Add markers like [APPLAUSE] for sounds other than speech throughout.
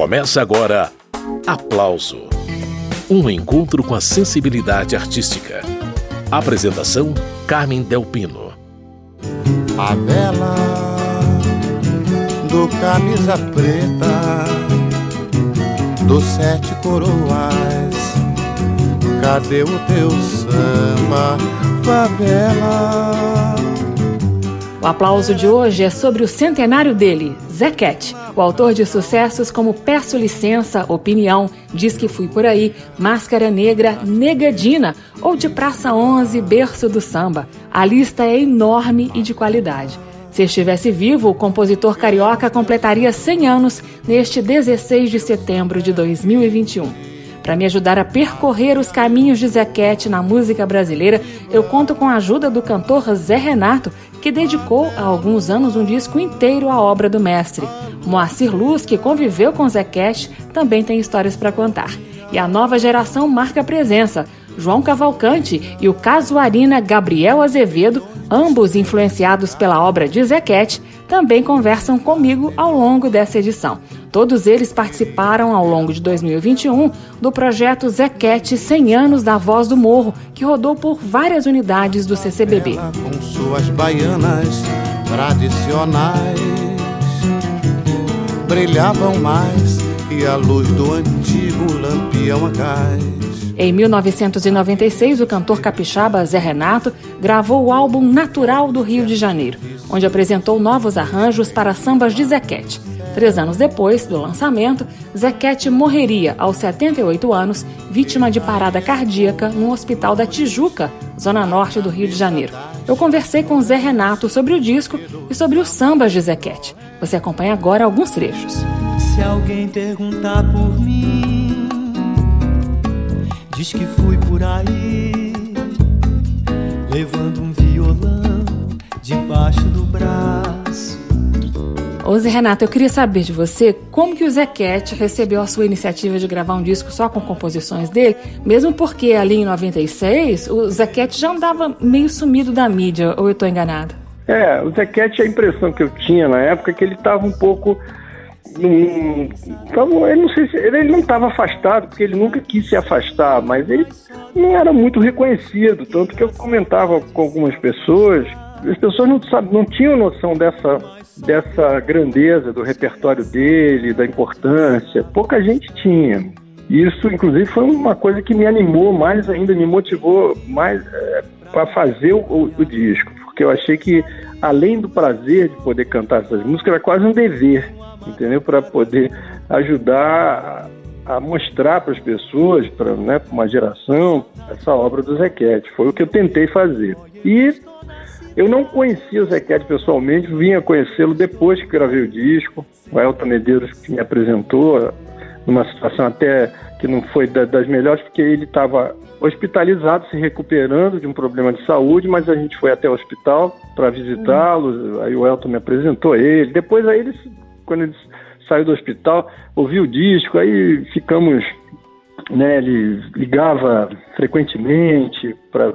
Começa agora Aplauso um encontro com a sensibilidade artística. Apresentação: Carmen Delpino. A vela do camisa preta, dos sete coroas. Cadê o teu samba, favela? O aplauso de hoje é sobre o centenário dele, Zequete, o autor de sucessos como Peço Licença, Opinião, Diz que Fui Por Aí, Máscara Negra, Negadina ou de Praça 11, Berço do Samba. A lista é enorme e de qualidade. Se estivesse vivo, o compositor carioca completaria 100 anos neste 16 de setembro de 2021. Para me ajudar a percorrer os caminhos de Zequete na música brasileira, eu conto com a ajuda do cantor Zé Renato, que dedicou há alguns anos um disco inteiro à obra do mestre. Moacir Luz, que conviveu com Zequete, também tem histórias para contar. E a nova geração marca presença. João Cavalcante e o casuarina Gabriel Azevedo, ambos influenciados pela obra de Zequete, também conversam comigo ao longo dessa edição. Todos eles participaram ao longo de 2021 do projeto Zequete 100 anos da Voz do Morro, que rodou por várias unidades do CCBB. Com suas baianas tradicionais brilhavam mais e a luz do antigo lampião a gás. Em 1996, o cantor capixaba Zé Renato gravou o álbum Natural do Rio de Janeiro, onde apresentou novos arranjos para sambas de Zequete. Três anos depois do lançamento, Zequete morreria aos 78 anos, vítima de parada cardíaca no Hospital da Tijuca, zona norte do Rio de Janeiro. Eu conversei com Zé Renato sobre o disco e sobre os sambas de Zequete. Você acompanha agora alguns trechos. Se alguém perguntar por mim, diz que fui por aí, levando um violão debaixo do braço Zé Renato, eu queria saber de você como que o Zequete recebeu a sua iniciativa de gravar um disco só com composições dele, mesmo porque ali em 96 o Zequete já andava meio sumido da mídia, ou eu estou enganado? É, o Zequete, a impressão que eu tinha na época é que ele estava um pouco então, ele não sei se ele não estava afastado porque ele nunca quis se afastar, mas ele não era muito reconhecido, tanto que eu comentava com algumas pessoas, as pessoas não, sabe, não tinham noção dessa dessa grandeza do repertório dele, da importância. Pouca gente tinha. Isso, inclusive, foi uma coisa que me animou mais ainda, me motivou mais é, para fazer o, o, disco, porque eu achei que, além do prazer de poder cantar essas músicas, era quase um dever, entendeu? Para poder ajudar a, a mostrar para as pessoas, para né, uma geração, essa obra do Zequete. Foi o que eu tentei fazer. E eu não conhecia o Zequete pessoalmente, vinha conhecê-lo depois que gravei o disco. O Elton Medeiros que me apresentou, numa situação até que não foi das melhores, porque ele estava hospitalizado, se recuperando de um problema de saúde, mas a gente foi até o hospital para visitá-lo. Aí o Elton me apresentou ele. Depois, aí ele, quando ele saiu do hospital, ouviu o disco, aí ficamos. Né, ele ligava frequentemente para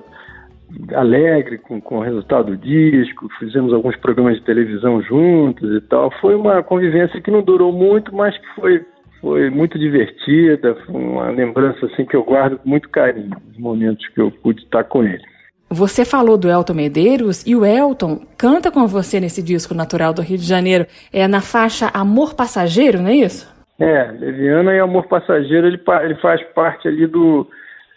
alegre com, com o resultado do disco, fizemos alguns programas de televisão juntos e tal. Foi uma convivência que não durou muito, mas que foi, foi muito divertida, foi uma lembrança assim que eu guardo com muito carinho, os momentos que eu pude estar com ele. Você falou do Elton Medeiros e o Elton canta com você nesse disco Natural do Rio de Janeiro. É na faixa Amor Passageiro, não é isso? É, Leviana e Amor Passageiro, ele, ele faz parte ali do,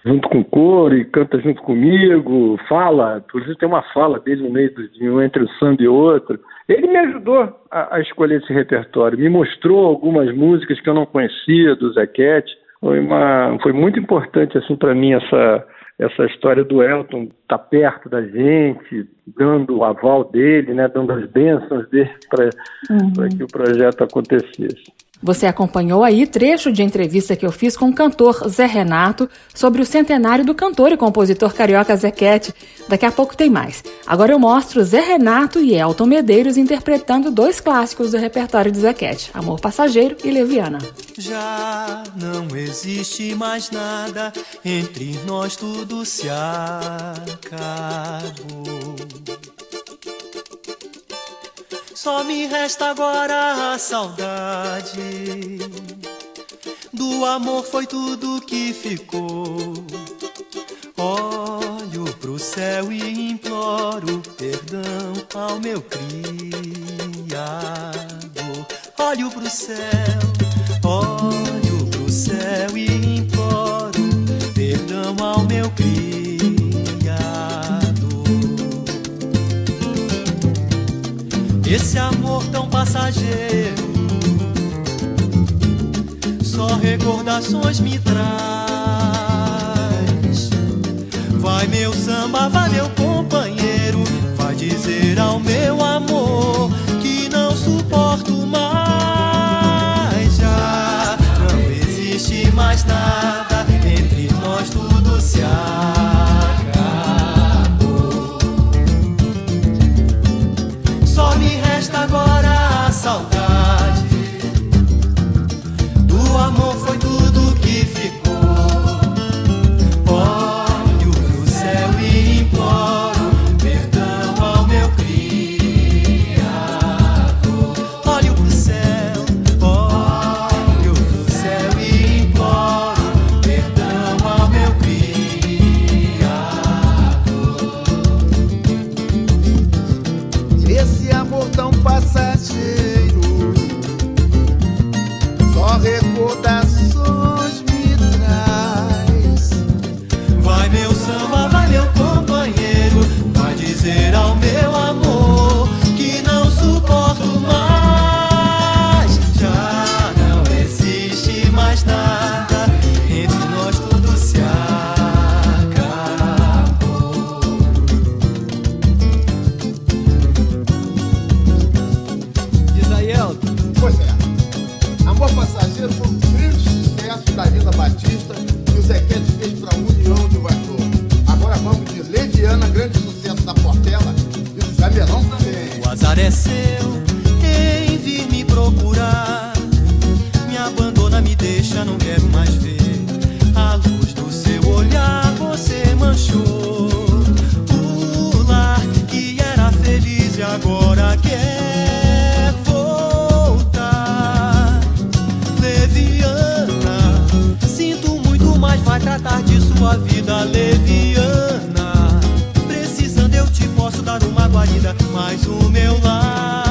junto com o coro e canta junto comigo, fala, inclusive tem uma fala dele no meio de um entre o samba e outro. Ele me ajudou a, a, escolher esse repertório, me mostrou algumas músicas que eu não conhecia do Zequete. Foi, uma, foi muito importante assim para mim essa essa história do Elton estar tá perto da gente, dando o aval dele, né, dando as bênçãos dele para uhum. que o projeto acontecesse. Você acompanhou aí trecho de entrevista que eu fiz com o cantor Zé Renato sobre o centenário do cantor e compositor carioca Zequete. Daqui a pouco tem mais. Agora eu mostro Zé Renato e Elton Medeiros interpretando dois clássicos do repertório de Zequete, Amor Passageiro e Leviana. Já não existe mais nada, entre nós tudo se acabou. Só me resta agora a saudade do amor foi tudo que ficou. Olho pro céu e imploro perdão ao meu criado. Olho pro céu, olho pro céu e imploro perdão ao meu criado. Esse amor tão passageiro só recordações me traz. Vai meu samba, vai meu companheiro, vai dizer ao meu amor que não suporto tratar de sua vida leviana. Precisando eu te posso dar uma guarida, mas o meu lar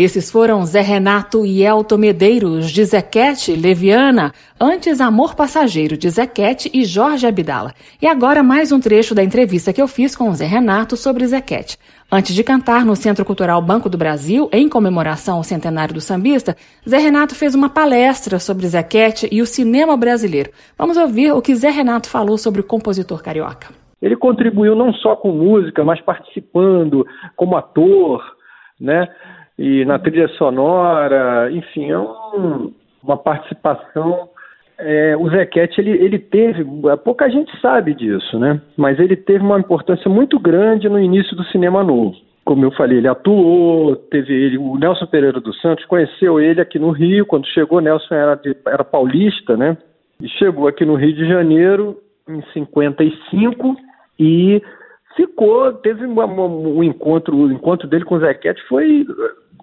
Esses foram Zé Renato e Elton Medeiros, de Zequete, Leviana, antes Amor Passageiro, de Zequete e Jorge Abdala. E agora mais um trecho da entrevista que eu fiz com Zé Renato sobre Zequete. Antes de cantar no Centro Cultural Banco do Brasil, em comemoração ao centenário do sambista, Zé Renato fez uma palestra sobre Zequete e o cinema brasileiro. Vamos ouvir o que Zé Renato falou sobre o compositor carioca. Ele contribuiu não só com música, mas participando como ator, né? E na trilha sonora, enfim, é um- uma participação. é, o Zequete, ele, ele teve, pouca gente sabe disso, né? Mas ele teve uma importância muito grande no início do cinema novo. Como eu falei, ele atuou, teve ele, o Nelson Pereira dos Santos conheceu ele aqui no Rio, quando chegou, Nelson era, de- era paulista, né? E chegou aqui no Rio de Janeiro em 55 e ficou, teve uma- uma- um encontro, o encontro dele com o Zequete foi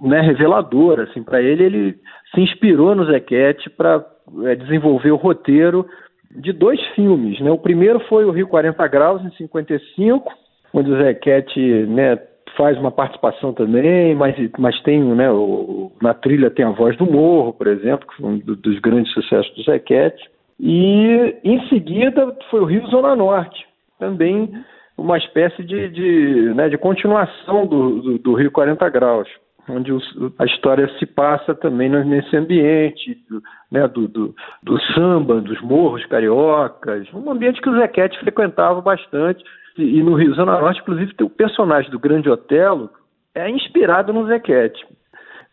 né, revelador, assim, para ele, ele se inspirou no Zequete para é, desenvolver o roteiro de dois filmes, né? O primeiro foi o Rio 40 Graus, em 55, onde o Zequete, né, faz uma participação também, mas, mas tem, né, o, na trilha tem a voz do Morro, por exemplo, que foi um dos grandes sucessos do Zequete. E em seguida foi o Rio Zona Norte, também uma espécie de, de, né, de continuação do, do, do, Rio 40 Graus, onde a história se passa também nesse ambiente do, né, do, do, do, samba, dos morros cariocas, um ambiente que o Zequete frequentava bastante. E, e no Rio Zona Norte, inclusive, tem o personagem do Grande Otelo, é inspirado no Zequete.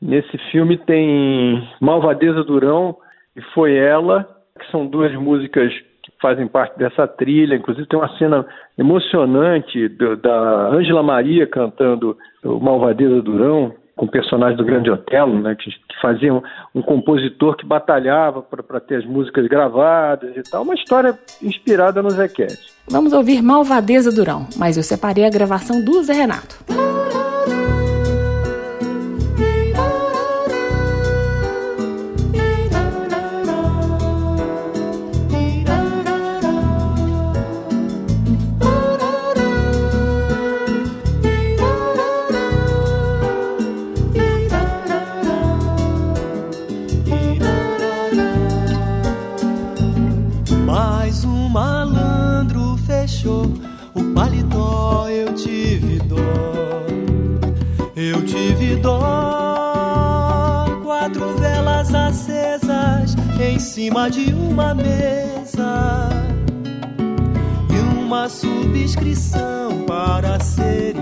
Nesse filme tem Malvadeza Durão, e foi ela, que são duas músicas fazem parte dessa trilha. Inclusive tem uma cena emocionante do, da Ângela Maria cantando Malvadeza Durão, com o personagem do Grande Otelo, né, que, fazia um, um, compositor que batalhava para ter as músicas gravadas e tal. Uma história inspirada no Zequete. Vamos ouvir Malvadeza Durão, mas eu separei a gravação do Zé Renato. Cima de uma mesa e uma subscrição para ser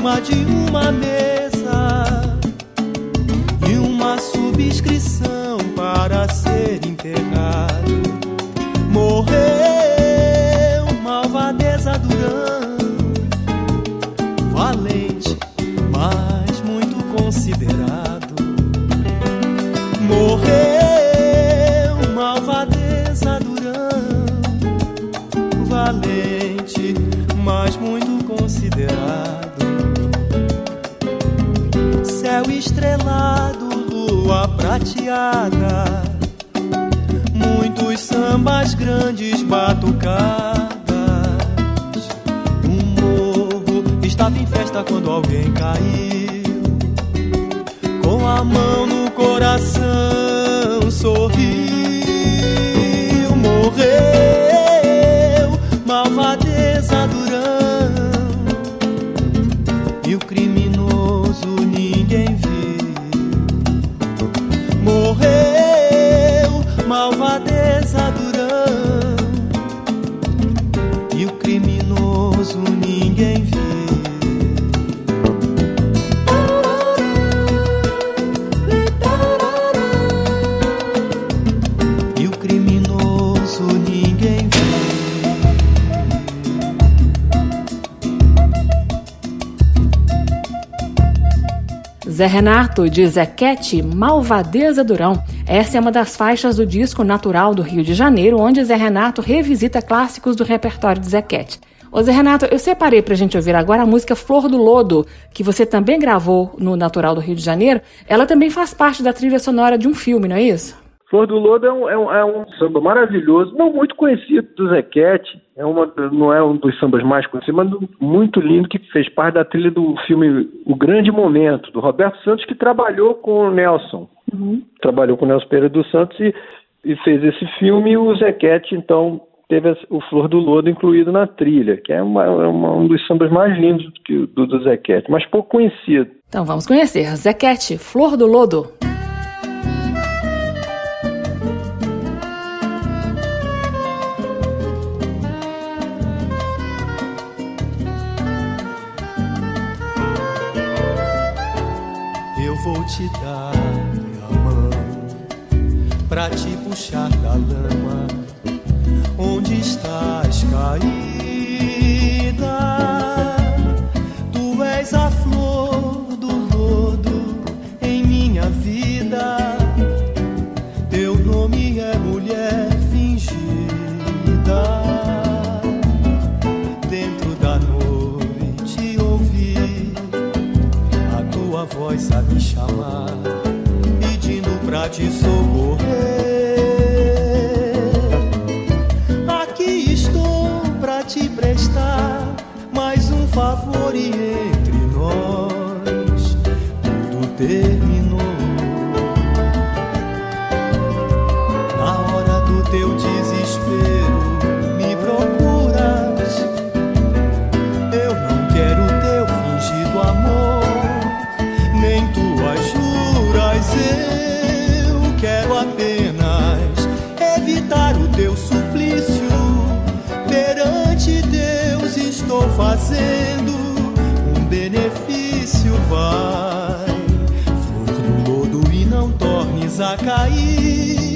cima de uma mesa e uma subscrição para ser enterrado. Morreu malvadeza Durão, prateada, muitos sambas grandes batucadas. O morro estava em festa quando alguém caiu, com a mão no coração sorriu, morreu. Zé Renato, de Zequete, Malvadeza Durão. Essa é uma das faixas do disco Natural do Rio de Janeiro, onde Zé Renato revisita clássicos do repertório de Zequete. Ô Zé Renato, eu separei pra gente ouvir agora a música Flor do Lodo, que você também gravou no Natural do Rio de Janeiro. Ela também faz parte da trilha sonora de um filme, não é isso? Flor do Lodo é um, é, um, é um, samba maravilhoso, não muito conhecido do Zequete, é uma, não é um dos sambas mais conhecidos, mas muito lindo, que fez parte da trilha do filme O Grande Momento, do Roberto Santos, que trabalhou com o Nelson. Uhum. Trabalhou com o Nelson Pereira dos Santos e, e fez esse filme, e o Zequete, então, teve o Flor do Lodo incluído na trilha, que é uma, é uma, um dos sambas mais lindos do, do, do Zequete, mas pouco conhecido. Então vamos conhecer Zequete, Flor do Lodo. Te dar a mão pra te puxar da lama onde estás caída. Tu és a flor chamar, pedindo pra te socorrer. favor e entre nós tudo terminou. Cair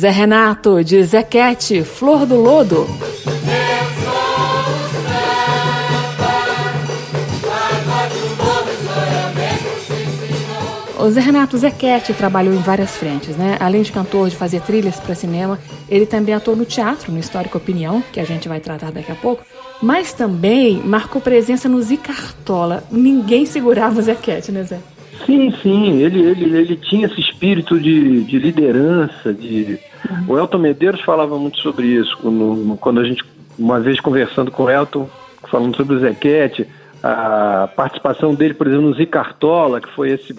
Zé Renato, de Zequete, Flor do Lodo. O Zé Renato Zequete trabalhou em várias frentes, né? Além de cantor, de fazer trilhas para cinema, ele também atuou no teatro, no Histórico Opinião, que a gente vai tratar daqui a pouco, mas também marcou presença no Zicartola. Ninguém segurava o Zequete, né, Zé? Sim, sim, ele, ele, ele tinha esse espírito de, de liderança, de o Elton Medeiros falava muito sobre isso, quando, quando a gente, uma vez conversando com o Elton, falando sobre o Zequete, a participação dele, por exemplo, no Zicartola, que foi esse,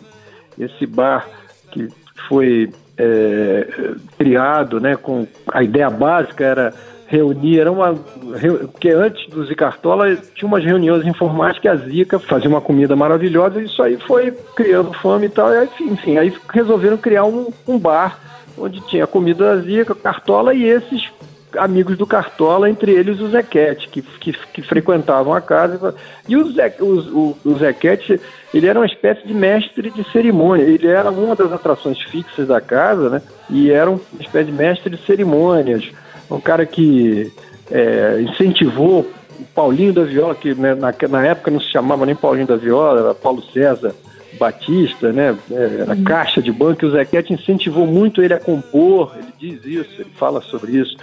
esse bar que foi é, criado, né, com a ideia básica era reunir, era uma. Porque antes do Zicartola tinha umas reuniões informais que a Zica fazia uma comida maravilhosa e isso aí foi criando fome e tal. E aí, enfim, aí resolveram criar um, um bar onde tinha comida zica, cartola e esses amigos do Cartola, entre eles o Zequete, que, que, que frequentavam a casa. E o, Ze, o, o, o Zequete, ele era uma espécie de mestre de cerimônia. Ele era uma das atrações fixas da casa, né? E era uma espécie de mestre de cerimônias. Um cara que é, incentivou o Paulinho da Viola, que né, na, na época não se chamava nem Paulinho da Viola, era Paulo César Batista, né? Era uhum. caixa de banco, e o Zequete incentivou muito ele a compor, ele diz isso, ele fala sobre isso.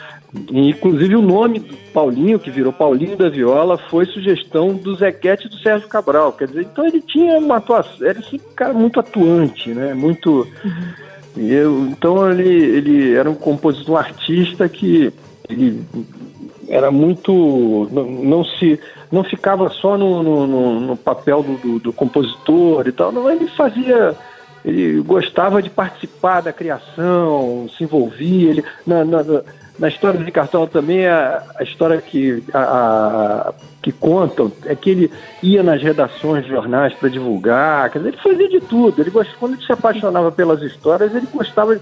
E, inclusive o nome do Paulinho, que virou Paulinho da Viola, foi sugestão do Zequete e do Sérgio Cabral. Quer dizer, então ele tinha uma atuação, era esse cara muito atuante, né? Muito. Uhum. Eu, então ele, ele era um compositor, um artista que ele era muito. não, não se não ficava só no, no, no papel do, do, do, compositor e tal, não, ele fazia, ele gostava de participar da criação, se envolvia, ele, na, na, na história de Cartola também, a, a história que, a, a, que contam é que ele ia nas redações de jornais para divulgar, quer dizer, ele fazia de tudo, ele quando ele se apaixonava pelas histórias, ele gostava,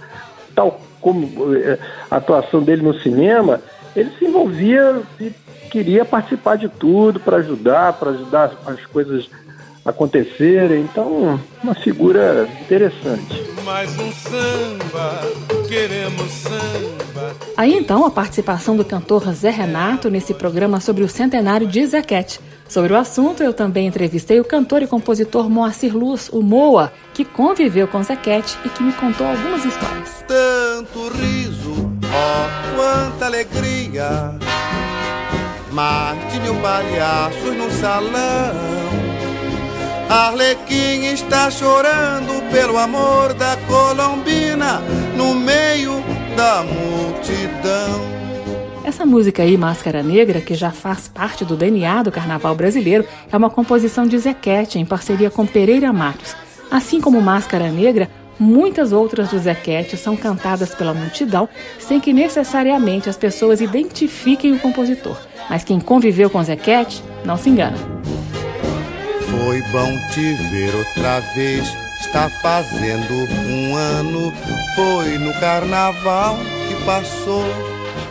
tal como eh, a atuação dele no cinema, ele se envolvia e queria participar de tudo para ajudar, para ajudar as coisas acontecerem. Então, uma figura interessante. Mais um samba, queremos samba. Aí então a participação do cantor Zé Renato nesse programa sobre o centenário de Zequete. Sobre o assunto, eu também entrevistei o cantor e compositor Moacir Luz, o Moa, que conviveu com Zequete e que me contou algumas histórias. Tanto riso, ó, quanta alegria Marte mil palhaços no salão. Arlequim está chorando pelo amor da Colombina no meio da multidão. Essa música aí, Máscara Negra, que já faz parte do DNA do carnaval brasileiro, é uma composição de Zequete em parceria com Pereira Matos. Assim como Máscara Negra, muitas outras do Zequete são cantadas pela multidão sem que necessariamente as pessoas identifiquem o compositor. Mas quem conviveu com Zequete não se engana. Foi bom te ver outra vez. Está fazendo um ano. Foi no carnaval que passou.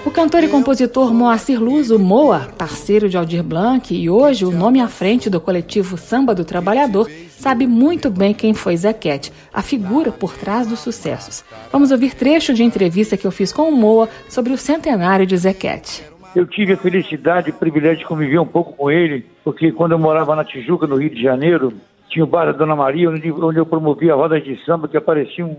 O cantor e compositor Moacir Luz, o Moa, parceiro de Aldir Blanc e hoje o nome à frente do coletivo Samba do Trabalhador, sabe muito bem quem foi Zequete, a figura por trás dos sucessos. Vamos ouvir trecho de entrevista que eu fiz com o Moa sobre o centenário de Zequete. Eu tive a felicidade e o privilégio de conviver um pouco com ele, porque quando eu morava na Tijuca, no Rio de Janeiro, tinha o bar da Dona Maria, onde, onde eu promovia rodas de samba que apareciam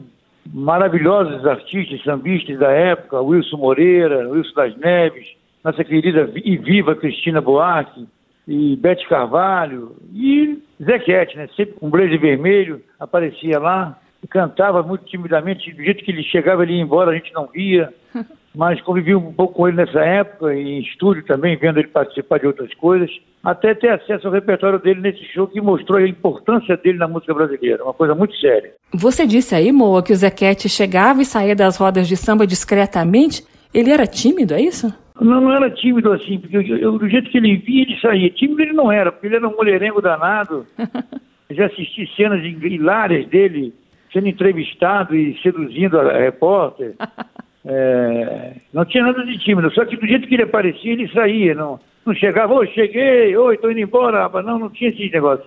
maravilhosos artistas, sambistas da época, Wilson Moreira, Wilson das Neves, nossa querida e viva Cristina Buarque, e Bete Carvalho, e Zequete, né? Sempre com blazer vermelho, aparecia lá, cantava muito timidamente, do jeito que ele chegava, ele ia embora, a gente não via. [LAUGHS] mas convivi um pouco com ele nessa época, em estúdio também, vendo ele participar de outras coisas, até ter acesso ao repertório dele nesse show que mostrou a importância dele na música brasileira, uma coisa muito séria. Você disse aí, Moa, que o Zequete chegava e saía das rodas de samba discretamente. Ele era tímido, é isso? Não, não era tímido assim, porque eu, eu, do jeito que ele via, ele saía. Tímido ele não era, porque ele era um mulherengo danado. [LAUGHS] já assisti cenas hilárias dele sendo entrevistado e seduzindo a repórter. [LAUGHS] É, não tinha nada de tímido, só que do jeito que ele aparecia, ele saía, não, não chegava, oi, cheguei, oi, tô indo embora, rapaz. Não, não tinha esse negócio.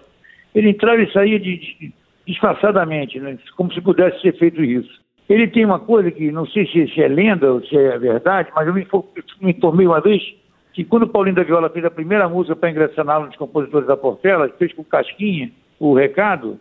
Ele entrava e saía de, de, disfarçadamente, né? como se pudesse ser feito isso. Ele tem uma coisa que não sei se, se é lenda ou se é verdade, mas eu me, me informei uma vez que quando o Paulinho da Viola fez a primeira música para ingressar na aula dos compositores da Portela, fez com Casquinha o recado,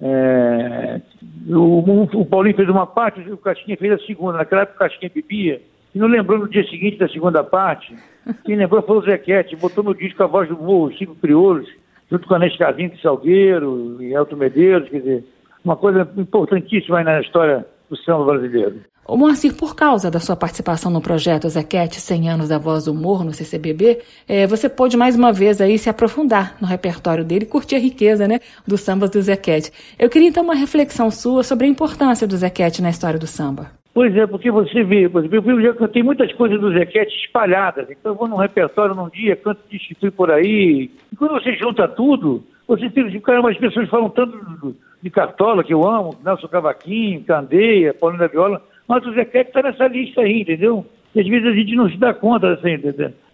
é, o, o, Paulinho fez uma parte, o Casquinha fez a segunda. Naquela época o Casquinha bebia. E não lembrou no dia seguinte da segunda parte. Quem lembrou foi o Zequete, botou no disco a voz do Morro, Chico Crioulos, junto com a Nescazinho de Salgueiro e Elton Medeiros, quer dizer, uma coisa importantíssima aí na história do samba brasileiro. O Moacir, por causa da sua participação no projeto Zequete 100 anos da Voz do Morro no CCBB, é, você pôde mais uma vez aí se aprofundar no repertório dele curtir a riqueza né, dos sambas do Zequete. Eu queria então uma reflexão sua sobre a importância do Zequete na história do samba. Pois é, porque você vê, por exemplo, eu cantei muitas coisas do Zequete espalhadas, então eu vou num repertório num dia, canto de fui por aí, e quando você junta tudo, você tem, caramba, as pessoas falam tanto de Cartola, que eu amo, Nelson Cavaquinho, Candeia, Paulinho da Viola, mas o Zequete está nessa lista aí, entendeu? E às vezes a gente não se dá conta assim,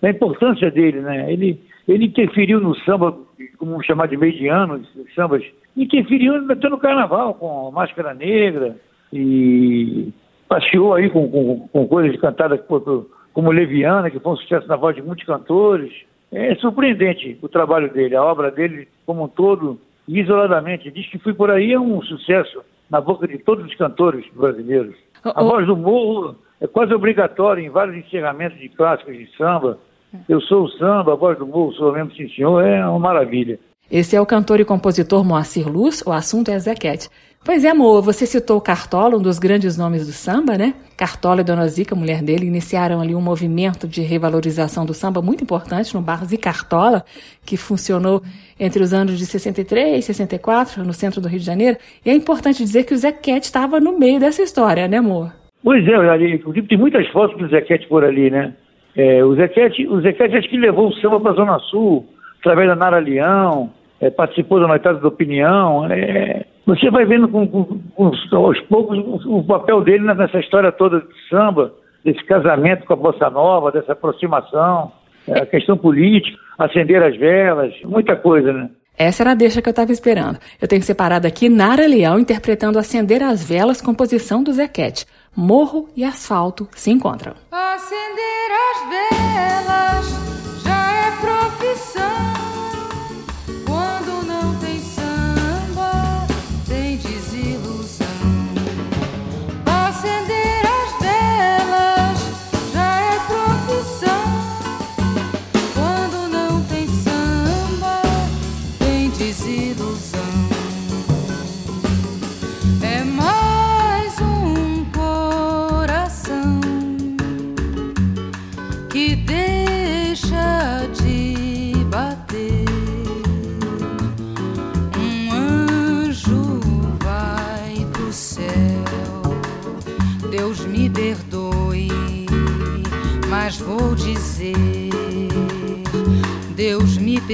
da importância dele, né? Ele, ele interferiu no samba, como chamar de meio de ano, sambas, interferiu até no carnaval, com Máscara Negra, e passeou aí com, com, com coisas cantadas por, como Leviana, que foi um sucesso na voz de muitos cantores. É surpreendente o trabalho dele, a obra dele como um todo isoladamente. Diz que Fui Por Aí é um sucesso na boca de todos os cantores brasileiros. A voz do morro é quase obrigatória em vários encerramentos de clássicos de samba. Eu sou o samba, a voz do morro, sou mesmo sim senhor, é uma maravilha. Esse é o cantor e compositor Moacir Luz, o assunto é Zequete. Pois é, amor, você citou Cartola, um dos grandes nomes do samba, né? Cartola e Dona Zica, mulher dele, iniciaram ali um movimento de revalorização do samba muito importante no bar Zicartola, que funcionou entre os anos de 63 e 64, no centro do Rio de Janeiro. E é importante dizer que o Zequete estava no meio dessa história, né, amor? Pois é, ali, inclusive tem muitas fotos do Zequete por ali, né? É, o Zequete, o Zequete acho que levou o samba para a Zona Sul, através da Nara Leão, é, participou da Noitada da Opinião. É, você vai vendo com, com, com, aos poucos o, o, papel dele nessa história toda de samba, desse casamento com a Bossa Nova, dessa aproximação, é, a questão política, acender as velas, muita coisa, né? Essa era a deixa que eu estava esperando. Eu tenho separado aqui Nara Leão interpretando Acender as Velas, composição do Zequete. Morro e asfalto se encontram. Acender as velas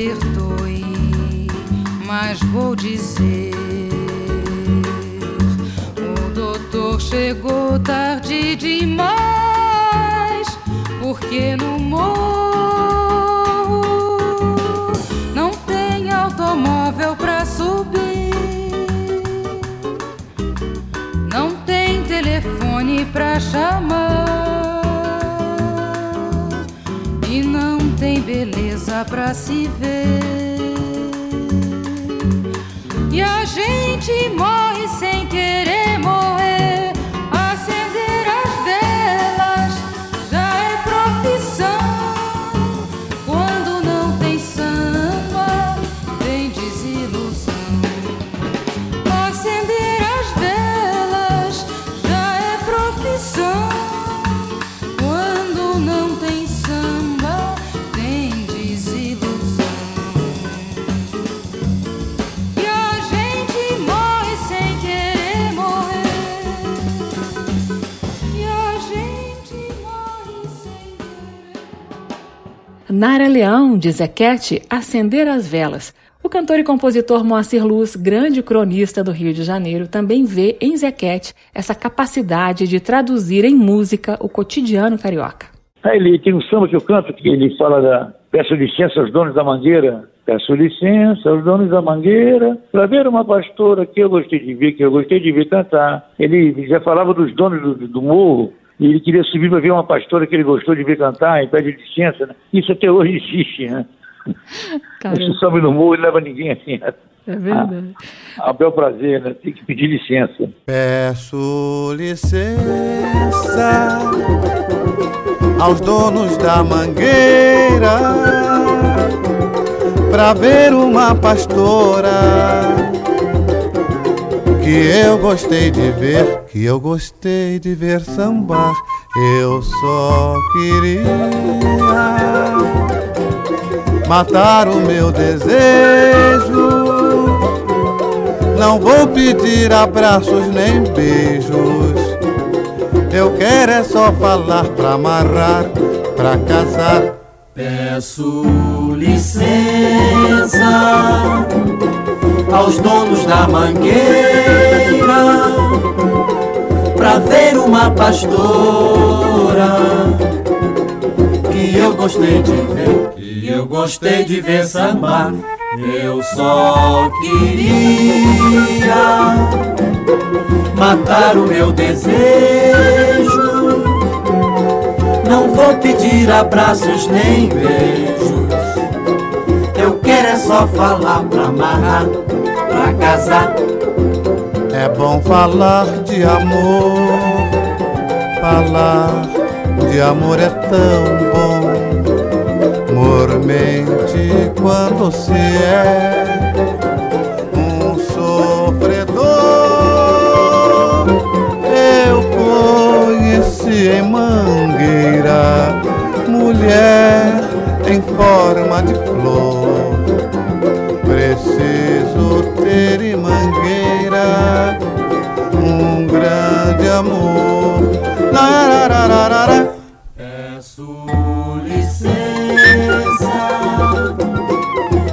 perdoe, mas vou dizer: o doutor chegou tarde demais, porque no morro não tem automóvel pra subir, não tem telefone pra chamar. Beleza pra se ver. E a gente morre Nara Leão, de Zequete, Acender as Velas. O cantor e compositor Moacir Luz, grande cronista do Rio de Janeiro, também vê em Zequete essa capacidade de traduzir em música o cotidiano carioca. Aí ele tem um samba que eu canto, que ele fala da peço licença aos donos da mangueira, peço licença aos donos da mangueira, para ver uma pastora que eu gostei de ver, que eu gostei de ver cantar. Ele já falava dos donos do, do morro, e ele queria subir para ver uma pastora que ele gostou de ver cantar, e pede licença, né? Isso até hoje existe, né? Você sobe no morro e leva ninguém assim. né? É verdade. A, a bel prazer, né? Tem que pedir licença. Peço licença aos donos da mangueira pra ver uma pastora que eu gostei de ver, que eu gostei de ver sambar. Eu só queria matar o meu desejo. Não vou pedir abraços nem beijos. Eu quero é só falar pra amarrar, pra casar. Peço licença aos donos da mangueira pra ver uma pastora que eu gostei de ver, que eu gostei de ver sambar. Eu só queria matar o meu desejo. Vou pedir abraços nem beijos. Eu quero é só falar pra amarrar, pra casar. É bom falar de amor, falar de amor é tão bom. Mormente quando se é amor. Peço licença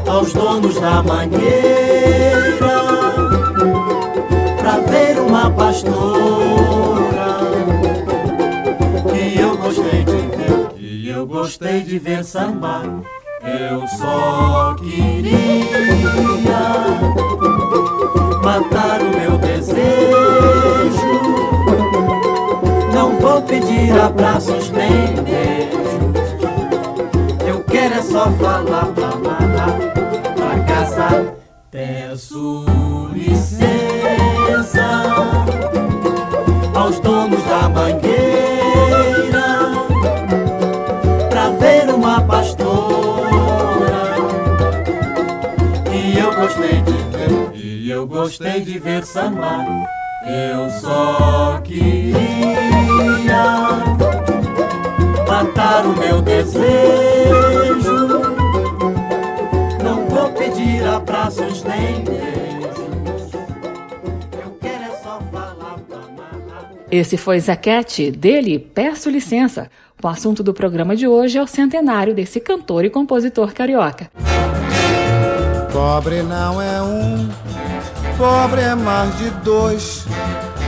aos donos da mangueira pra ver uma pastora que eu gostei de ver, que eu gostei de ver sambar. Eu só queria matar o meu desejo. Pedir abraços nem beijos. Eu quero é só falar pra amar, pra casar. Peço licença aos donos da mangueira pra ver uma pastora que eu gostei de ver. E eu gostei de ver sambar. Eu só queria matar o meu desejo. Não vou pedir abraços nem beijos. Eu quero é só falar pra amar. Esse foi Zequete, dele Peço Licença. O assunto do programa de hoje é o centenário desse cantor e compositor carioca. Pobre não é um, pobre é mais de dois,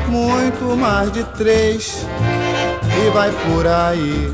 muito mais de três, e vai por aí.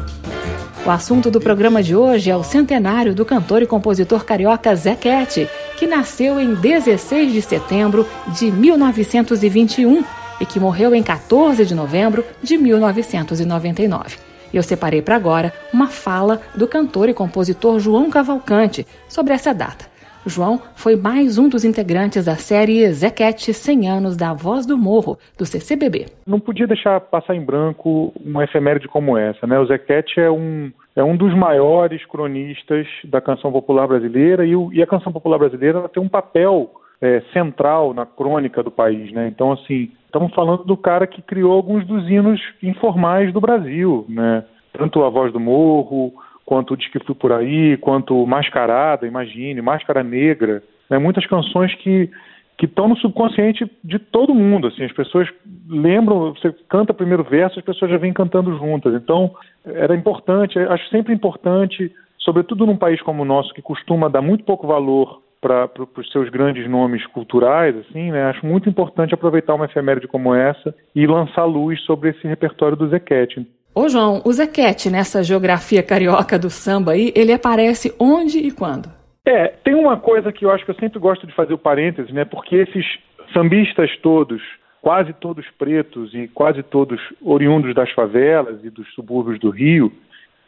O assunto do programa de hoje é o centenário do cantor e compositor carioca Zequete, que nasceu em 16 de setembro de 1921 e que morreu em 14 de novembro de 1999. Eu separei para agora uma fala do cantor e compositor João Cavalcante sobre essa data. João foi mais um dos integrantes da série Zequete 100 anos da Voz do Morro, do CCBB. não podia deixar passar em branco uma efeméride como essa, né? O Zequete é um é um dos maiores cronistas da canção popular brasileira e, o- e a canção popular brasileira tem um papel é, central na crônica do país, né? Então assim estamos falando do cara que criou alguns dos hinos informais do Brasil, né? Tanto a Voz do Morro quanto o que Fui Por Aí, quanto Mascarada, Imagine, Máscara Negra, né? Muitas canções que que estão no subconsciente de todo mundo. Assim, as pessoas lembram, você canta o primeiro verso, as pessoas já vêm cantando juntas. Então, era importante, acho sempre importante, sobretudo num país como o nosso, que costuma dar muito pouco valor para os seus grandes nomes culturais, assim, né? Acho muito importante aproveitar uma efeméride como essa e lançar luz sobre esse repertório do Zequete. Ô João, o Zequete, nessa geografia carioca do samba aí, ele aparece onde e quando? É, tem uma coisa que eu acho que eu sempre gosto de fazer o parênteses, né? Porque esses sambistas todos, quase todos pretos e quase todos oriundos das favelas e dos subúrbios do Rio,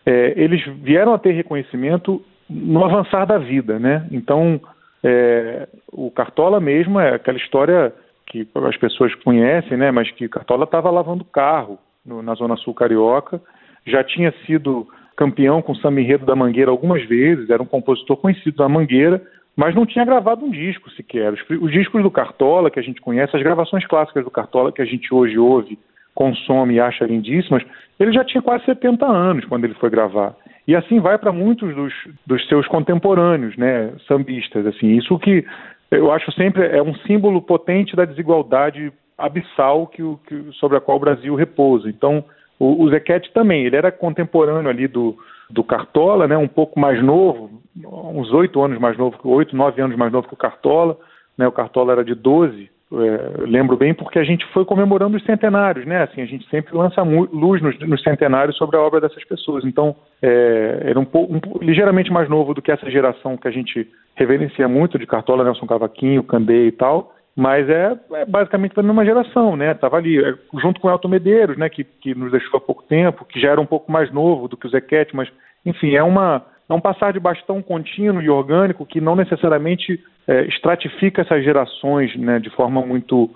é, eles vieram a ter reconhecimento no avançar da vida, né? Então, é, o Cartola mesmo é aquela história que as pessoas conhecem, né? Mas que Cartola estava lavando carro no- na Zona Sul Carioca, já tinha sido campeão com Samba Enredo da Mangueira algumas vezes, era um compositor conhecido da Mangueira, mas não tinha gravado um disco sequer. Os, os discos do Cartola, que a gente conhece, as gravações clássicas do Cartola, que a gente hoje ouve, consome e acha lindíssimas, ele já tinha quase 70 anos quando ele foi gravar. E assim vai para muitos dos, dos seus contemporâneos, né, sambistas. Assim, isso que eu acho sempre é um símbolo potente da desigualdade abissal que, que- sobre a qual o Brasil repousa. Então, o, o Zequete também, ele era contemporâneo ali do, do Cartola, né, um pouco mais novo, uns oito anos mais novo, oito, nove anos mais novo que o Cartola. Né, o Cartola era de 12, é, lembro bem, porque a gente foi comemorando os centenários, né? Assim, a gente sempre lança luz nos, nos centenários sobre a obra dessas pessoas. Então, é, era um pouco um, ligeiramente mais novo do que essa geração que a gente reverencia muito de Cartola, Nelson Cavaquinho, Candê e tal. Mas é, é basicamente da mesma geração, né? Tava ali, é, junto com o Elton Medeiros, né? Que, que nos deixou há pouco tempo, que já era um pouco mais novo do que o Zequete, mas, enfim, é uma, é um passar de bastão contínuo e orgânico que não necessariamente é, estratifica essas gerações né, de forma muito,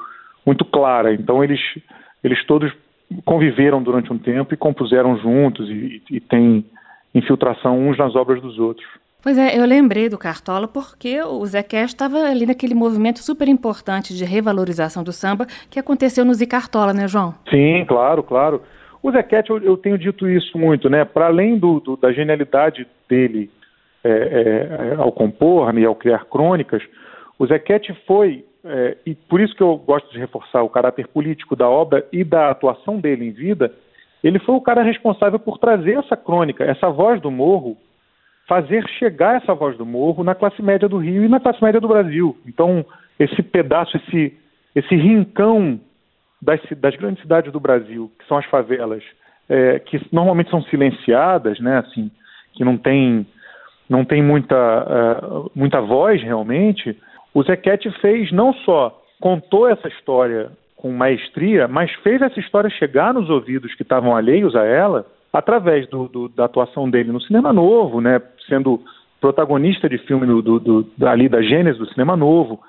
muito clara. Então, eles, eles todos conviveram durante um tempo e compuseram juntos e, e têm infiltração uns nas obras dos outros. Pois é, eu lembrei do Cartola porque o Zé Cash estava ali naquele movimento super importante de revalorização do samba que aconteceu no Zicartola, né, João? Sim, claro, claro. O Zequete, eu, eu tenho dito isso muito, né? Para além do, do, da genialidade dele é, é, ao compor e ao criar crônicas, o Zequete foi, é, e por isso que eu gosto de reforçar o caráter político da obra e da atuação dele em vida, ele foi o cara responsável por trazer essa crônica, essa voz do morro, fazer chegar essa voz do morro na classe média do Rio e na classe média do Brasil. Então, esse pedaço, esse, esse rincão das, das grandes cidades do Brasil, que são as favelas, é, que normalmente são silenciadas, né, assim, que não tem, não tem muita, uh, muita voz realmente, o Zequete fez não só contou essa história com maestria, mas fez essa história chegar nos ouvidos que estavam alheios a ela através do, do, da atuação dele no cinema novo, né, sendo protagonista de filme do, do, ali da gênese do cinema novo,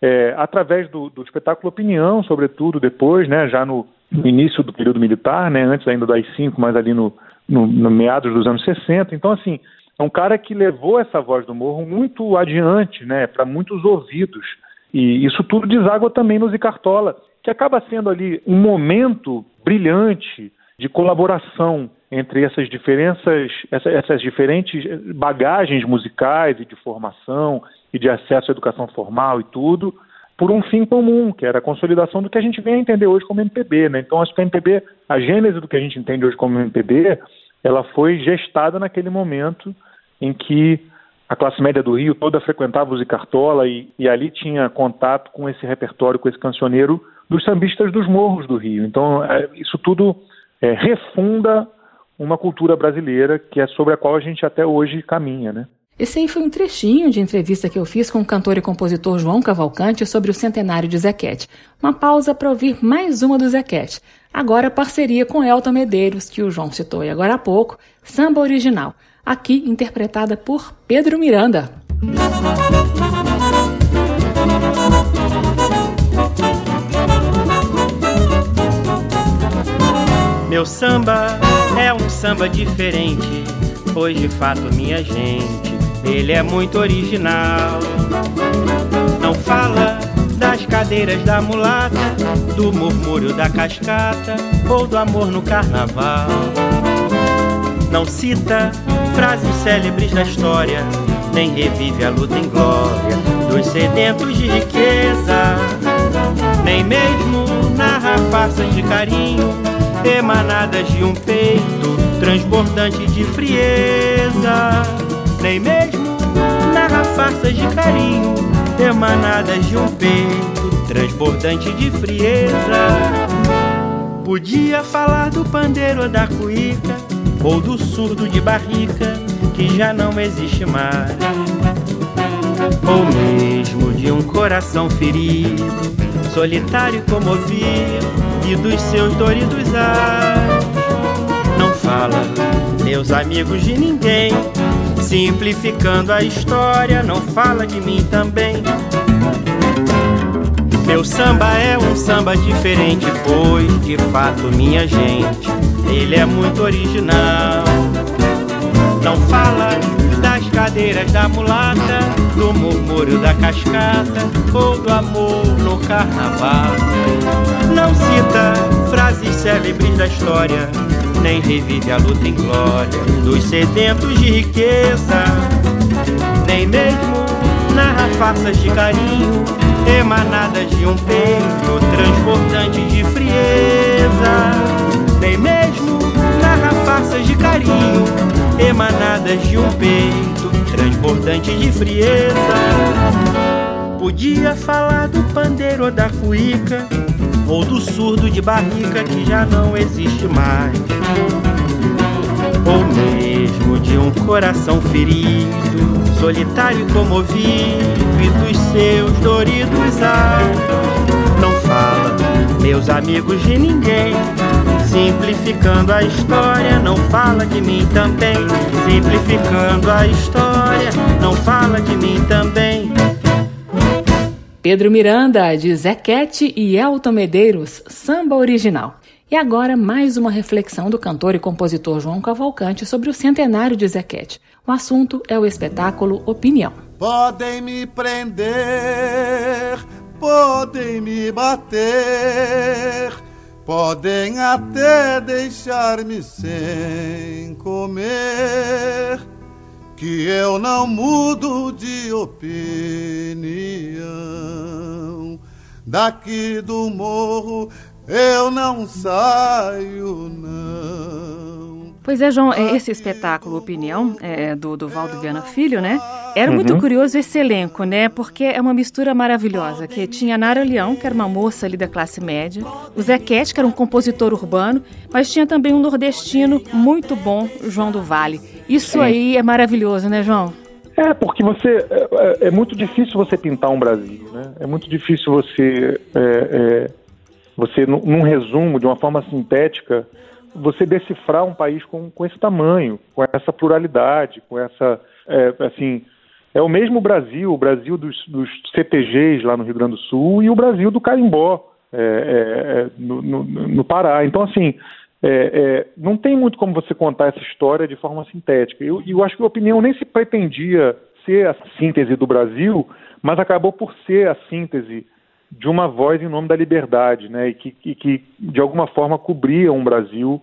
é, através do, do, espetáculo Opinião, sobretudo depois, né, já no, no, início do período militar, né, antes ainda das cinco, mas ali no, no, no, meados dos anos 60. Então, assim, é um cara que levou essa voz do morro muito adiante, né, para muitos ouvidos. E isso tudo deságua também no Zicartola, que acaba sendo ali um momento brilhante de colaboração entre essas diferenças, essas diferentes bagagens musicais e de formação e de acesso à educação formal e tudo, por um fim comum, que era a consolidação do que a gente vem a entender hoje como MPB. Né? Então, acho que a MPB, a gênese do que a gente entende hoje como MPB, ela foi gestada naquele momento em que a classe média do Rio toda frequentava o Zicartola e, e ali tinha contato com esse repertório, com esse cancioneiro dos sambistas dos morros do Rio. Então, é, isso tudo é, refunda uma cultura brasileira que é sobre a qual a gente até hoje caminha, né? Esse aí foi um trechinho de entrevista que eu fiz com o cantor e compositor João Cavalcante sobre o centenário de Zequete. Uma pausa para ouvir mais uma do Zequete. Agora parceria com Elton Medeiros, que o João citou e agora há pouco, samba original, aqui interpretada por Pedro Miranda. Meu samba é um samba diferente, pois de fato minha gente ele é muito original. Não fala das cadeiras da mulata, do murmúrio da cascata ou do amor no carnaval. Não cita frases célebres da história, nem revive a luta em glória dos sedentos de riqueza, nem mesmo narra farsas de carinho emanadas de um peito transbordante de frieza nem mesmo narra farsas de carinho emanadas de um peito transbordante de frieza. Podia falar do pandeiro da cuíca, ou do surdo de barrica, que já não existe mais. Ou mesmo de um coração ferido, solitário e comovido, e dos seus doridos ares. Não fala, meus amigos, de ninguém Simplificando a história, não fala de mim também. Meu samba é um samba diferente, pois de fato, minha gente, ele é muito original. Não fala das cadeiras da mulata, do murmúrio da cascata ou do amor no carnaval. Não cita frases célebres da história nem revive a luta em glória dos sedentos de riqueza, nem mesmo narra farsas de carinho emanadas de um peito transbordante de frieza, nem mesmo narra farsas de carinho emanadas de um peito transbordante de frieza. Podia falar do pandeiro ou da cuíca ou do surdo de barrica que já não existe mais, ou mesmo de um coração ferido, solitário e comovido e dos seus doridos ai. Não fala, meus amigos, de ninguém, Simplificando a história, não fala de mim também. Simplificando a história, não fala de mim também. Pedro Miranda, de Zequete e Elton Medeiros, samba original. E agora mais uma reflexão do cantor e compositor João Cavalcante sobre o centenário de Zequete. O assunto é o espetáculo Opinião. Podem me prender, podem me bater, podem até deixar-me sem comer, que eu não mudo de opinião. Daqui do morro eu não saio, não. Pois é, João, é esse espetáculo Opinião, é, do, do Valdo Viana Filho, né? Era muito Uhum. curioso esse elenco, né? Porque é uma mistura maravilhosa, que tinha a Nara Leão, que era uma moça ali da classe média, o Zé Quete, que era um compositor urbano, mas tinha também um nordestino muito bom, João do Vale. Isso Sim. aí é maravilhoso, né, João? É, porque você é, é- é muito difícil você pintar um Brasil, né? É muito difícil você, é, é, você num, num resumo, de uma forma sintética, você decifrar um país com, com esse tamanho, com essa pluralidade, com essa, é, assim, é o mesmo Brasil, o Brasil dos, dos CTGs lá no Rio Grande do Sul e o Brasil do carimbó é, é, é, no, no- no Pará. Então, assim, é, é, não tem muito como você contar essa história de forma sintética. Eu, eu acho que a opinião nem se pretendia ser a síntese do Brasil, mas acabou por ser a síntese de uma voz em nome da liberdade, né? E que, e que de alguma forma cobria um Brasil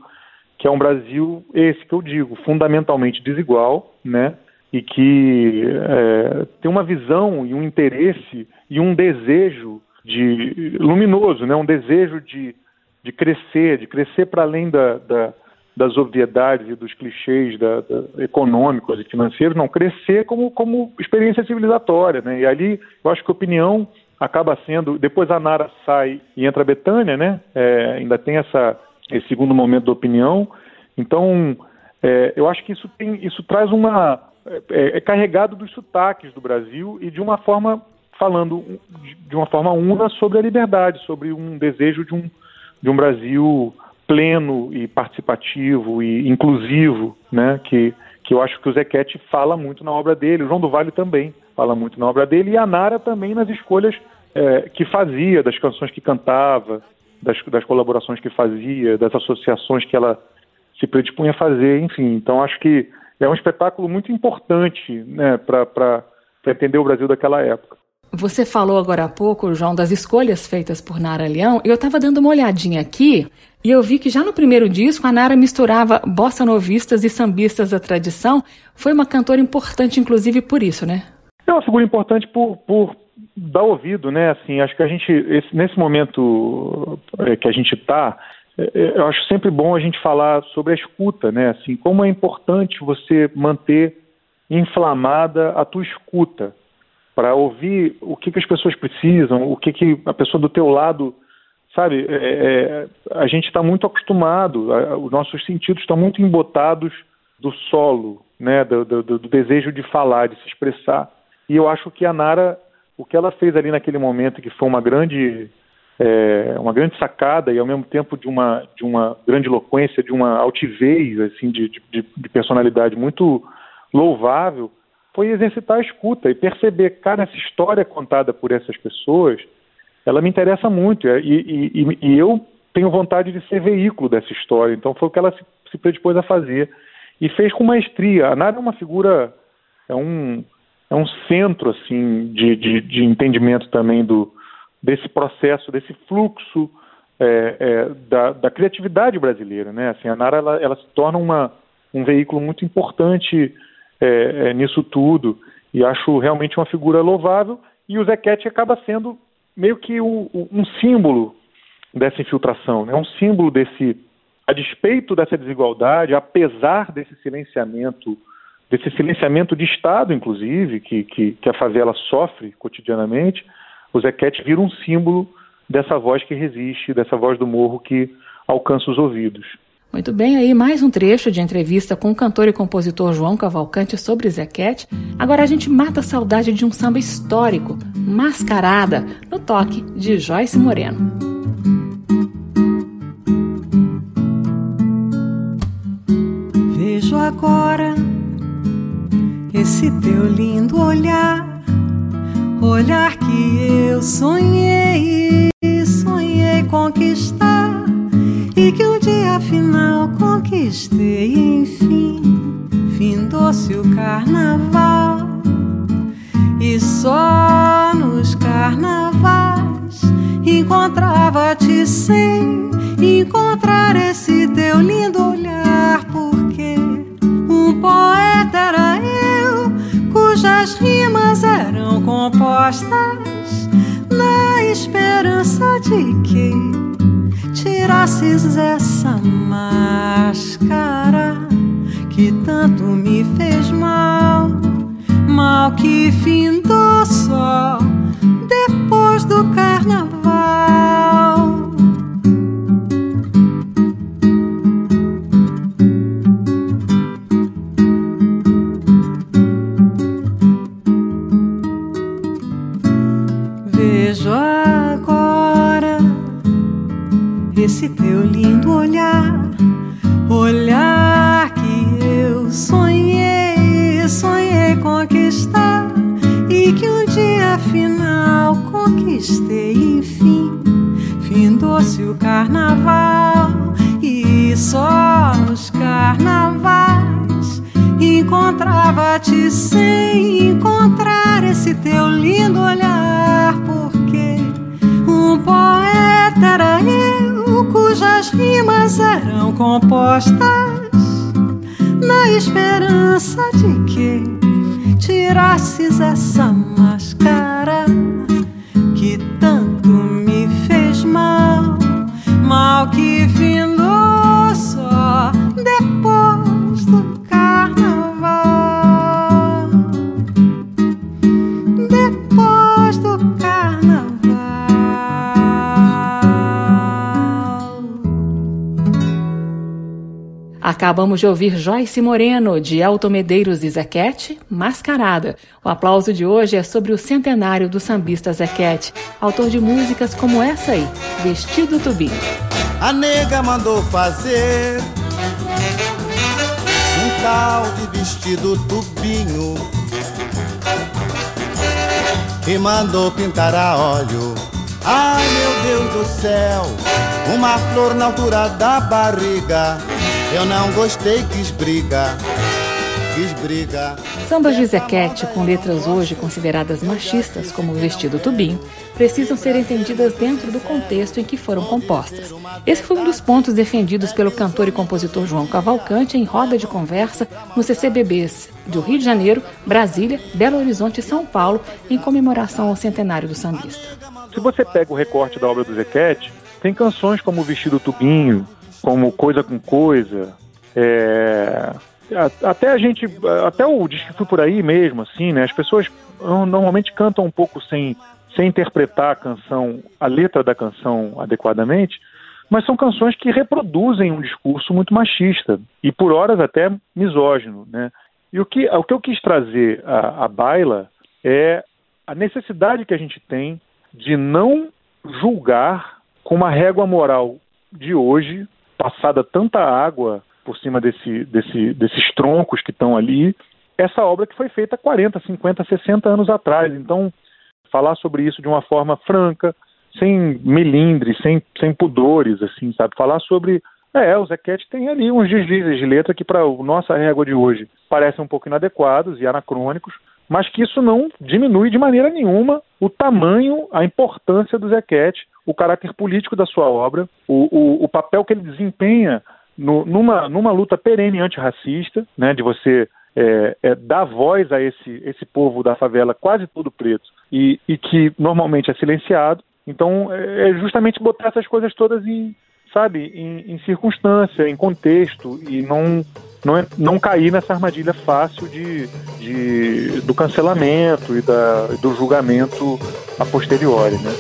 que é um Brasil esse que eu digo fundamentalmente desigual, né? E que é, tem uma visão e um interesse e um desejo de luminoso, né? Um desejo de, de crescer, de crescer para além da, da- das obviedades e dos clichês da, econômicos e financeiros, não crescer como, como experiência civilizatória, né? E ali eu acho que a opinião acaba sendo depois a Nara sai e entra a Betânia, né? É, ainda tem essa esse segundo momento da opinião. Então é, eu acho que isso tem isso traz uma é, é carregado dos sotaques do Brasil e de uma forma falando de- uma forma una sobre a liberdade, sobre um desejo de um de um Brasil pleno e participativo e inclusivo, né? Que que eu acho que o Zequete fala muito na obra dele, o João do Vale também fala muito na obra dele e a Nara também nas escolhas é, que fazia, das canções que cantava, das, das colaborações que fazia, das associações que ela se predispunha a fazer, enfim. Então acho que é um espetáculo muito importante, né, para entender o Brasil daquela época. Você falou agora há pouco, João, das escolhas feitas por Nara Leão. Eu estava dando uma olhadinha aqui e eu vi que já no primeiro disco a Nara misturava bossa novistas e sambistas da tradição. Foi uma cantora importante, inclusive, por isso, né? É uma figura importante por, por dar ouvido, né? Assim, acho que a gente, esse- nesse momento é, que a gente está, eu acho sempre bom a gente falar sobre a escuta, né? Assim, como é importante você manter inflamada a tua escuta para ouvir o que, que as pessoas precisam, o que, que a pessoa do teu lado, sabe? É, a gente está muito acostumado, a- os nossos sentidos estão muito embotados do solo, né? Do- do- do desejo de falar, de se expressar. E eu acho que a Nara, o que ela fez ali naquele momento, que foi uma grande é, uma grande sacada e ao mesmo tempo de uma de uma grande eloquência, de uma altivez assim de, de, de personalidade muito louvável, foi exercitar a escuta e perceber, cara, essa história contada por essas pessoas, ela me interessa muito e, e, e- e eu tenho vontade de ser veículo dessa história. Então foi o que ela se, se predispôs a fazer e fez com maestria. A Nara é uma figura, é um é um centro assim de, de, de entendimento também do desse processo, desse fluxo é, é, da, da criatividade brasileira, né? Assim, a Nara ela, ela se torna uma, um veículo muito importante é, é, nisso tudo e acho realmente uma figura louvável e o Zequete acaba sendo meio que o- o- um símbolo dessa infiltração, né? um símbolo desse, a despeito dessa desigualdade, apesar desse silenciamento, desse silenciamento de Estado, inclusive, que, que, que a favela sofre cotidianamente, o Zequete vira um símbolo dessa voz que resiste, dessa voz do morro que alcança os ouvidos. Muito bem, aí mais um trecho de entrevista com o cantor e compositor João Cavalcante sobre Zequete. Agora a gente mata a saudade de um samba histórico, Mascarada, no toque de Joyce Moreno. agora esse teu lindo olhar, olhar que eu sonhei, sonhei conquistar. E que um dia afinal conquistei, enfim, findou-se o carnaval. E só nos carnavais encontrava-te sem encontrar esse teu lindo olhar, porque um poeta cujas rimas eram compostas na esperança de que tirasses essa máscara que tanto me fez mal, mal que findou só depois do carnaval. Esperança de que tirasses essa máscara Acabamos de ouvir Joyce Moreno, de Elton Medeiros e Zequete, Mascarada. O aplauso de hoje é sobre o centenário do sambista Zequete, autor de músicas como essa aí, Vestido Tubinho. A nega mandou fazer um tal de vestido tubinho e mandou pintar a óleo. Ai meu Deus do céu, uma flor na altura da barriga. Eu não gostei, quis briga, quis briga. Sambas de Zequete, com letras hoje consideradas machistas, como Vestido Tubinho, precisam ser entendidas dentro do contexto em que foram compostas. Esse foi um dos pontos defendidos pelo cantor e compositor João Cavalcante em roda de conversa no CCBBs do Rio de Janeiro, Brasília, Belo Horizonte e São Paulo, em comemoração ao centenário do sambista. Se você pega o recorte da obra do Zequete, tem canções como Vestido Tubinho, como Coisa com Coisa, é, até a gente, até o que Fui Por Aí mesmo, assim, né? As pessoas normalmente cantam um pouco sem, sem interpretar a canção, a letra da canção adequadamente, mas são canções que reproduzem um discurso muito machista e por horas até misógino, né? E o que, o que eu quis trazer à, à baila é a necessidade que a gente tem de não julgar com uma régua moral de hoje, passada tanta água por cima desse, desse, desses troncos que estão ali, essa obra que foi feita 40, 50, 60 anos atrás. Então, falar sobre isso de uma forma franca, sem melindres, sem, sem pudores, assim, sabe? Falar sobre. É, o Zequete tem ali uns deslizes de letra que, para a nossa régua de hoje, parecem um pouco inadequados e anacrônicos, mas que isso não diminui de maneira nenhuma o tamanho, a importância do Zequete, o caráter político da sua obra, o, o, o papel que ele desempenha no, numa, numa luta perene antirracista, né, de você é, é, dar voz a esse, esse povo da favela quase todo preto e, e que normalmente é silenciado. Então, é, é justamente botar essas coisas todas em, sabe, em, em circunstância, em contexto e não não, é, não cair nessa armadilha fácil de, de do cancelamento e da, do julgamento a posteriori, né?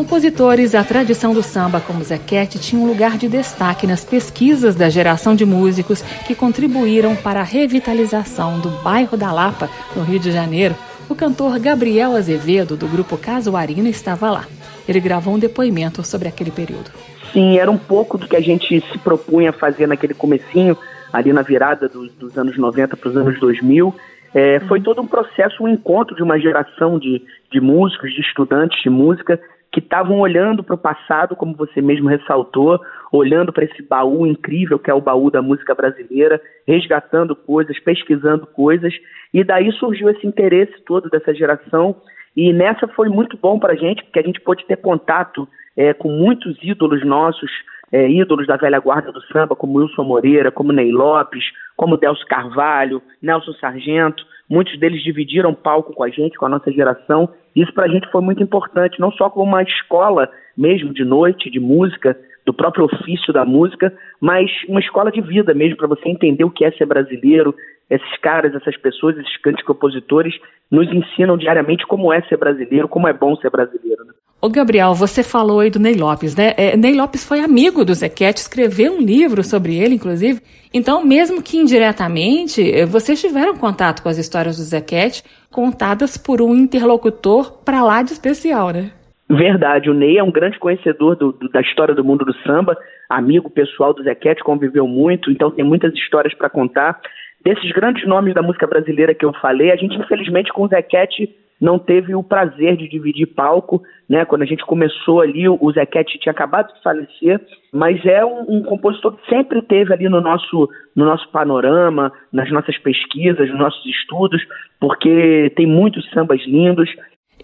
Compositores da tradição do samba como Zequete tinham um lugar de destaque nas pesquisas da geração de músicos que contribuíram para a revitalização do bairro da Lapa, no Rio de Janeiro. O cantor Gabriel Azevedo, do grupo Casuarina, estava lá. ele gravou um depoimento sobre aquele período. Sim, era um pouco do que a gente se propunha fazer naquele comecinho, ali na virada dos, dos anos 90 para os anos 2000. É, foi todo um processo, um encontro de uma geração de, de músicos, de estudantes de música, que estavam olhando para o passado, como você mesmo ressaltou, olhando para esse baú incrível que é o baú da música brasileira, resgatando coisas, pesquisando coisas, e daí surgiu esse interesse todo dessa geração. E nessa foi muito bom para a gente, porque a gente pôde ter contato é, com muitos ídolos nossos, é, ídolos da velha guarda do samba, como Wilson Moreira, como Ney Lopes, como Delcio Carvalho, Nelson Sargento. Muitos deles dividiram palco com a gente, com a nossa geração. Isso para a gente foi muito importante, não só como uma escola mesmo de noite, de música, do próprio ofício da música, mas uma escola de vida mesmo, para você entender o que é ser brasileiro. Esses caras, essas pessoas, esses cantos compositores nos ensinam diariamente como é ser brasileiro, como é bom ser brasileiro. Né? Ô Gabriel, você falou aí do Ney Lopes, né? É, Ney Lopes foi amigo do Zequete, escreveu um livro sobre ele, inclusive. Então, mesmo que indiretamente, eh, vocês tiveram contato com as histórias do Zequete, contadas por um interlocutor para lá de especial, né? Verdade, o Ney é um grande conhecedor do, do, da história do mundo do samba, amigo pessoal do Zequete, conviveu muito, então tem muitas histórias para contar. Desses grandes nomes da música brasileira que eu falei, a gente infelizmente com o Zequete não teve o prazer de dividir palco, né? Quando a gente começou ali, o Zequete tinha acabado de falecer, mas é um, um, compositor que sempre teve ali no nosso, no nosso panorama, nas nossas pesquisas, nos nossos estudos, porque tem muitos sambas lindos.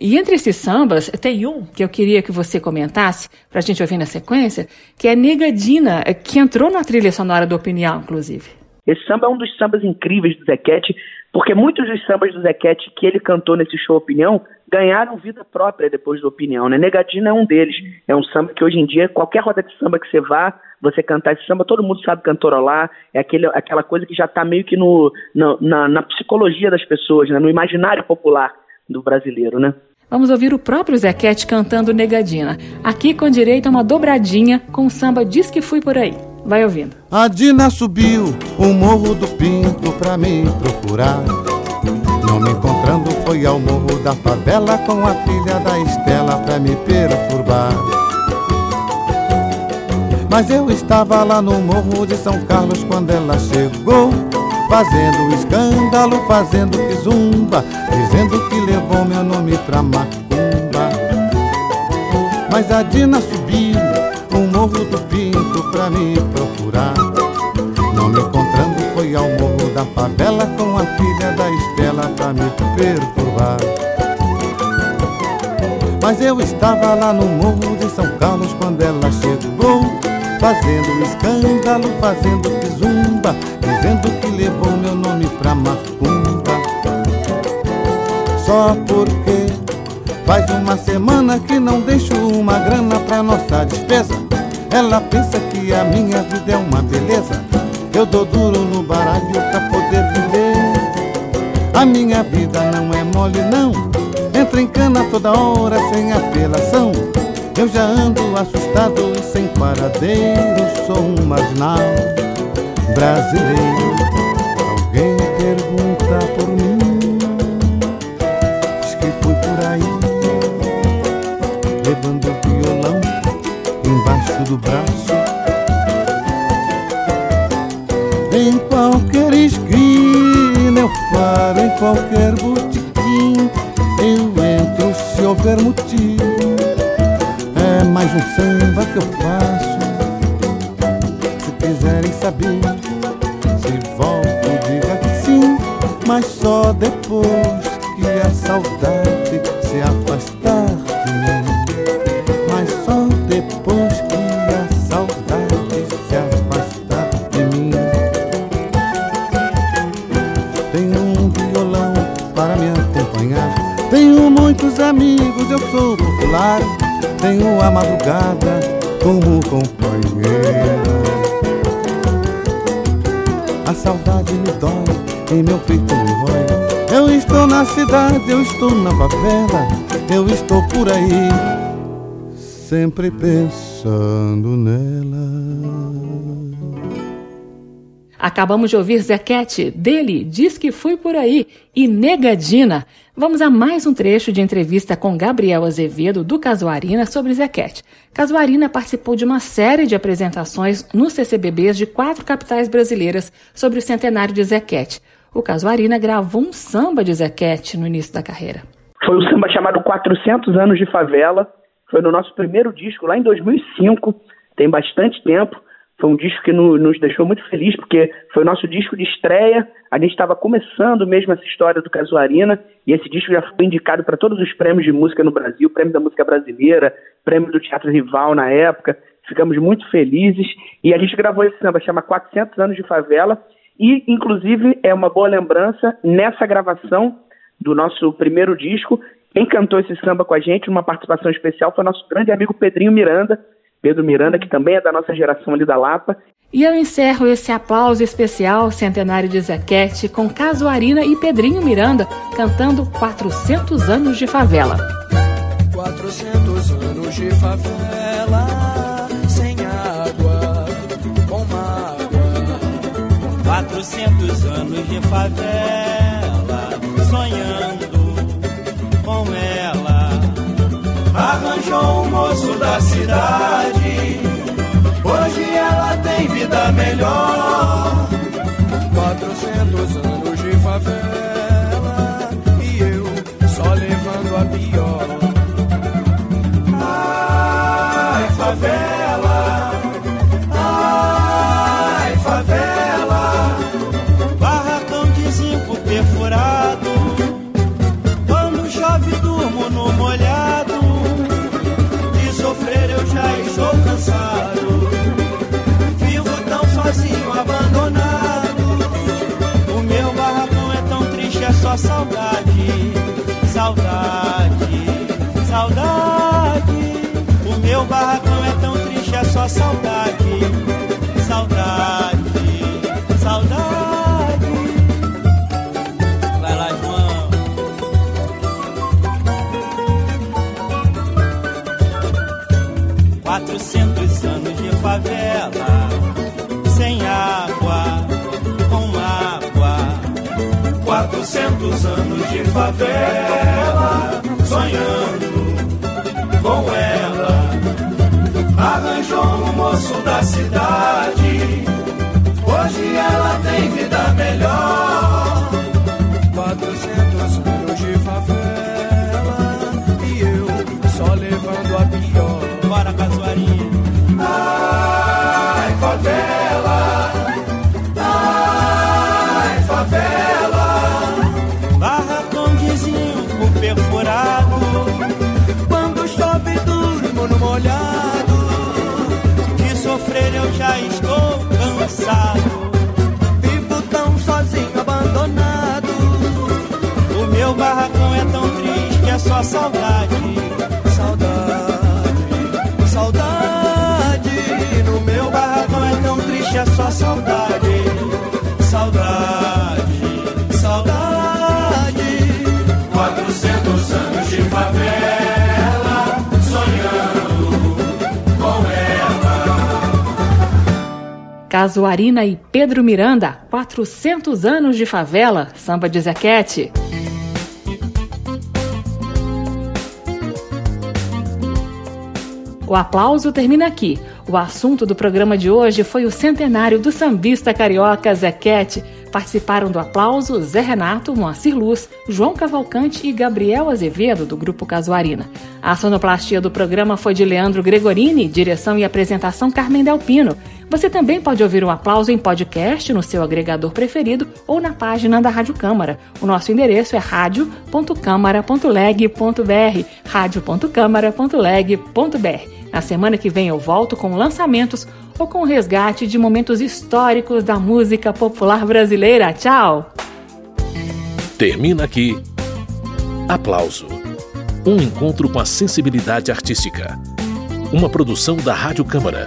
E entre esses sambas, tem um que eu queria que você comentasse, para a gente ouvir na sequência, que é Negadina, que entrou na trilha sonora do Opinião, inclusive. Esse samba é um dos sambas incríveis do Zequete, porque muitos dos sambas do Zequete que ele cantou nesse show Opinião ganharam vida própria depois do Opinião. Né? Negadina é um deles. É um samba que hoje em dia, qualquer roda de samba que você vá, você cantar esse samba, todo mundo sabe cantarolar. É aquele, aquela coisa que já está meio que no, no na, na, psicologia das pessoas, né? no imaginário popular do brasileiro, né? Vamos ouvir o próprio Zequete cantando Negadina. Aqui com direito a uma dobradinha com o samba Diz que Fui Por Aí. Vai ouvindo. A Dina subiu o morro do Pinto pra me procurar. Não me encontrando, foi ao morro da favela com a filha da Estela pra me perturbar. Mas eu estava lá no morro de São Carlos quando ela chegou Fazendo escândalo, fazendo zumba, Dizendo que levou meu nome pra macumba Mas a Dina subiu o morro do Pinto pra me procurar. Não me encontrando foi ao morro da favela Com a filha da Estela pra me perturbar. Mas eu estava lá no morro de São Carlos quando ela chegou Fazendo escândalo, fazendo zumba, Dizendo que levou meu nome pra macumba. Só porque faz uma semana que não deixo uma grana pra nossa despesa Ela pensa que a minha vida é uma beleza. Eu dou duro no baralho pra poder viver. A minha vida não é mole não. Entra em cana toda hora sem apelação. Eu já ando assustado e sem paradeiro, sou um marginal brasileiro. Do braço. Em qualquer esquina eu paro, em qualquer botequim eu entro se houver motivo mais um samba que eu faço. Se quiserem saber, se volto, diga que sim, mas só depois que a saudade se afastar estou por aí, sempre pensando nela. Acabamos de ouvir Zequete, dele, Diz que Fui Por Aí, e Negadina. Vamos a mais um trecho de entrevista com Gabriel Azevedo, do Casuarina, sobre Zequete. Casuarina participou de uma série de apresentações nos CCBBs de quatro capitais brasileiras sobre o centenário de Zequete. O Casuarina gravou um samba de Zequete no início da carreira. Foi um samba chamado 400 Anos de Favela. Foi no nosso primeiro disco, lá em 2005. Tem bastante tempo. Foi um disco que no, nos deixou muito feliz, porque foi o nosso disco de estreia. A gente estava começando mesmo essa história do Casuarina, e esse disco já foi indicado para todos os prêmios de música no Brasil prêmio da música brasileira, prêmio do Teatro Rival na época. Ficamos muito felizes. E a gente gravou esse samba, chama 400 Anos de Favela. E, inclusive, é uma boa lembrança, nessa gravação do nosso primeiro disco, quem cantou esse samba com a gente, numa participação especial, foi nosso grande amigo Pedrinho Miranda, Pedro Miranda, que também é da nossa geração ali da Lapa. E eu encerro esse aplauso especial centenário de Zequete com Casuarina e Pedrinho Miranda cantando 400 anos de favela. 400 anos de favela, sem água, com mágoa. 400 anos de favela, sonhando Um moço da cidade, hoje ela tem vida melhor. 400 anos de favela, saudade, saudade, saudade. O meu barracão é tão triste, é só saudade, tantos anos de favela, sonhando com ela. Arranjou um moço da cidade, hoje ela tem vida melhor. 400 saudade. Saudade, saudade. No meu barracão é tão triste, é só saudade. Saudade, saudade. 400 anos de favela, sonhando com ela. Casuarina e Pedro Miranda, 400 anos de favela, samba de Zequete. O aplauso termina aqui. O assunto do programa de hoje foi o centenário do sambista carioca Zequete. Participaram do aplauso Zé Renato, Moacir Luz, João Cavalcante e Gabriel Azevedo, do Grupo Casuarina. A sonoplastia do programa foi de Leandro Gregorini, direção e apresentação Carmen Delpino. Você também pode ouvir o aplauso em podcast no seu agregador preferido ou na página da Rádio Câmara. O nosso endereço é radio.câmara.leg.br radio.câmara.leg.br. Na semana que vem eu volto com lançamentos ou com resgate de momentos históricos da música popular brasileira. Tchau! Termina aqui. Aplauso. Um encontro com a sensibilidade artística. Uma produção da Rádio Câmara,